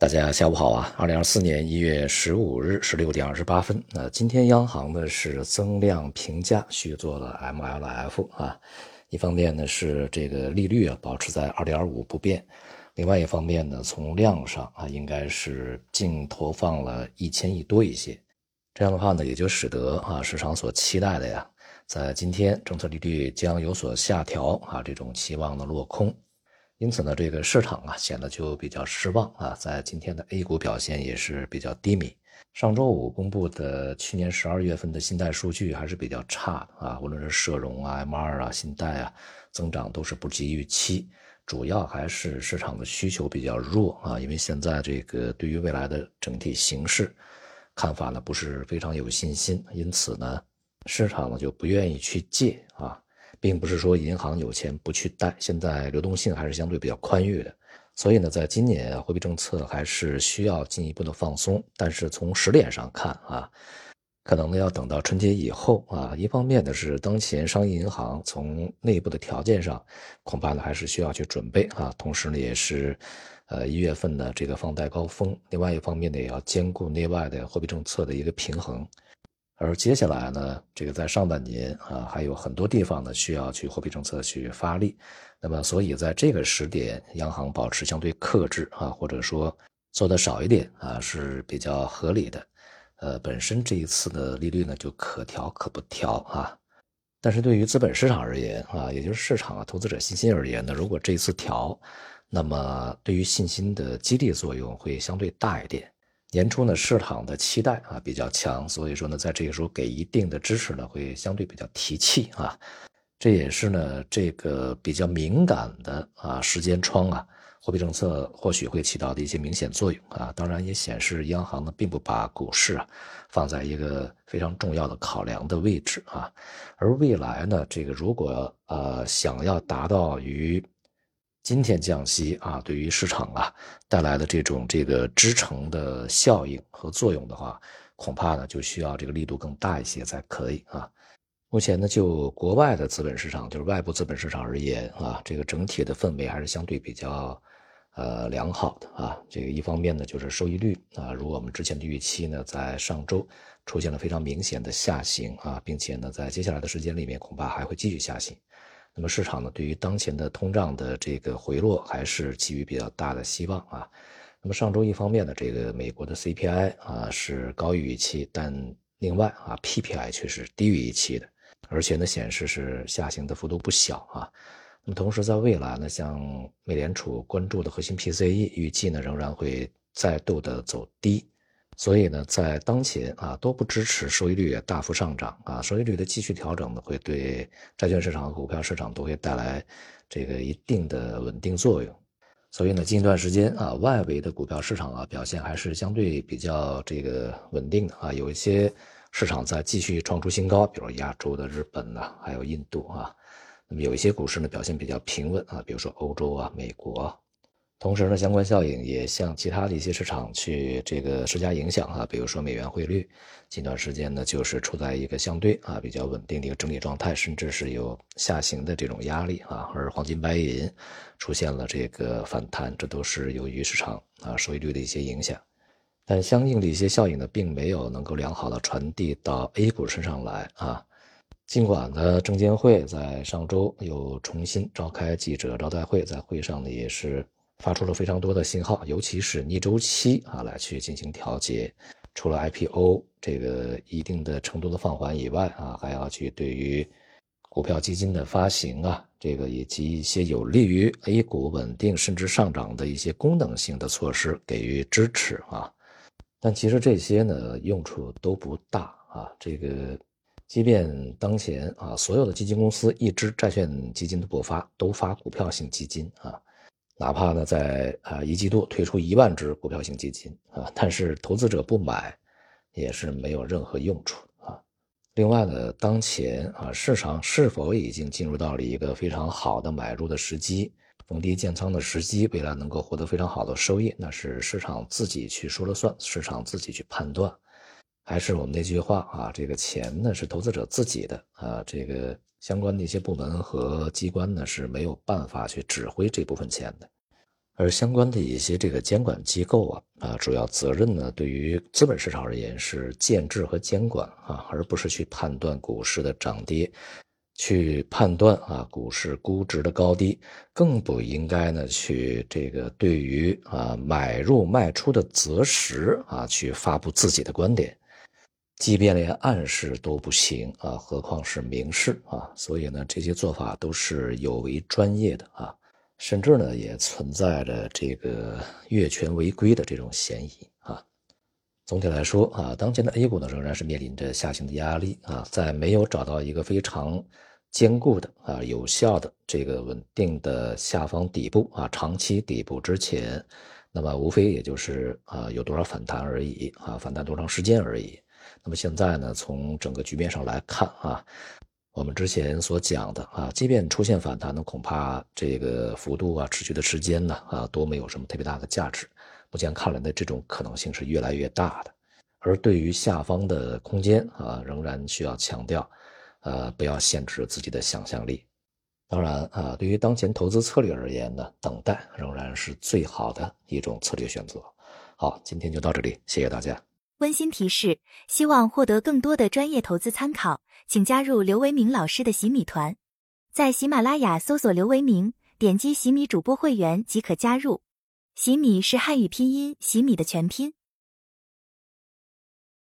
大家下午好啊！二零二四年一月十五日十六点二十八分，那今天央行呢是增量评价续做了 MLF 啊，一方面呢是这个利率啊保持在二点五不变，另外一方面呢从量上啊应该是净投放了一千亿多一些，这样的话呢也就使得啊市场所期待的呀，在今天政策利率将有所下调啊这种期望的落空。因此呢，这个市场啊显得就比较失望啊，在今天的 A 股表现也是比较低迷。上周五公布的去年十二月份的信贷数据还是比较差的啊，无论是社融啊、M2 啊、信贷啊，增长都是不及预期。主要还是市场的需求比较弱啊，因为现在这个对于未来的整体形势看法呢不是非常有信心，因此呢，市场呢就不愿意去借啊。并不是说银行有钱不去贷，现在流动性还是相对比较宽裕的，所以呢，在今年货币政策还是需要进一步的放松。但是从时点上看啊，可能呢要等到春节以后啊。一方面呢是当前商业银行从内部的条件上，恐怕呢还是需要去准备啊。同时呢也是，呃一月份的这个放贷高峰，另外一方面呢也要兼顾内外的货币政策的一个平衡。而接下来呢，这个在上半年啊，还有很多地方呢需要去货币政策去发力，那么所以在这个时点，央行保持相对克制啊，或者说做的少一点啊，是比较合理的。呃，本身这一次的利率呢就可调可不调啊，但是对于资本市场而言啊，也就是市场啊投资者信心而言呢，如果这一次调，那么对于信心的激励作用会相对大一点。年初呢，市场的期待啊比较强，所以说呢，在这个时候给一定的支持呢，会相对比较提气啊。这也是呢，这个比较敏感的啊时间窗啊，货币政策或许会起到的一些明显作用啊。当然也显示央行呢，并不把股市啊放在一个非常重要的考量的位置啊。而未来呢，这个如果呃想要达到与今天降息啊，对于市场啊带来的这种这个支撑的效应和作用的话，恐怕呢就需要这个力度更大一些才可以啊。目前呢，就国外的资本市场，就是外部资本市场而言啊，这个整体的氛围还是相对比较呃良好的啊。这个一方面呢，就是收益率啊，如我们之前的预期呢，在上周出现了非常明显的下行啊，并且呢，在接下来的时间里面，恐怕还会继续下行。那么市场呢，对于当前的通胀的这个回落还是寄予比较大的希望啊。那么上周一方面呢，这个美国的 CPI 啊是高于预期，但另外啊 PPI 却是低于预期的，而且呢显示是下行的幅度不小啊。那么同时在未来呢，像美联储关注的核心 PCE 预计呢仍然会再度的走低。所以呢，在当前啊都不支持收益率大幅上涨啊，收益率的继续调整呢，会对债券市场和股票市场都会带来这个一定的稳定作用。所以呢，近一段时间啊，外围的股票市场啊表现还是相对比较这个稳定的啊，有一些市场在继续创出新高，比如亚洲的日本呐，还有印度啊，那么有一些股市呢表现比较平稳啊，比如说欧洲啊、美国。啊同时呢，相关效应也向其他的一些市场去这个施加影响啊，比如说美元汇率，近段时间呢就是处在一个相对啊比较稳定的一个整理状态，甚至是有下行的这种压力啊，而黄金、白银出现了这个反弹，这都是由于市场啊收益率的一些影响，但相应的一些效应呢，并没有能够良好的传递到 A 股身上来啊。尽管呢，证监会在上周又重新召开记者招待会，在会上呢也是。发出了非常多的信号，尤其是逆周期啊，来去进行调节。除了 IPO 这个一定的程度的放缓以外啊，还要去对于股票基金的发行啊，这个以及一些有利于 A 股稳定甚至上涨的一些功能性的措施给予支持啊。但其实这些呢，用处都不大啊。这个即便当前啊，所有的基金公司一支债券基金都不发，都发股票型基金啊。哪怕呢，在啊一季度推出一万只股票型基金啊，但是投资者不买，也是没有任何用处啊。另外呢，当前啊市场是否已经进入到了一个非常好的买入的时机，逢低建仓的时机，未来能够获得非常好的收益，那是市场自己去说了算，市场自己去判断。还是我们那句话啊，这个钱呢是投资者自己的啊，这个。相关的一些部门和机关呢是没有办法去指挥这部分钱的，而相关的一些这个监管机构啊啊，主要责任呢，对于资本市场而言是建制和监管啊，而不是去判断股市的涨跌，去判断啊股市估值的高低，更不应该呢去这个对于啊买入卖出的择时啊去发布自己的观点，即便连暗示都不行啊，何况是明示啊？所以呢，这些做法都是有违专业的啊。甚至呢，也存在着这个越权违规的这种嫌疑啊。总体来说啊，当前的 A 股呢，仍然是面临着下行的压力啊。在没有找到一个非常坚固的啊、有效的这个稳定的下方底部啊、长期底部之前，那么无非也就是啊有多少反弹而已啊，反弹多长时间而已。那么现在呢，从整个局面上来看啊。我们之前所讲的啊，即便出现反弹呢，恐怕这个幅度啊、持续的时间呢啊，都没有什么特别大的价值。目前看来呢，这种可能性是越来越大的。而对于下方的空间啊，仍然需要强调，呃，不要限制自己的想象力。当然啊，对于当前投资策略而言呢，等待仍然是最好的一种策略选择。好，今天就到这里，谢谢大家。温馨提示：希望获得更多的专业投资参考，请加入刘维明老师的洗米团，在喜马拉雅搜索刘维明，点击洗米主播会员即可加入。洗米是汉语拼音洗米的全拼。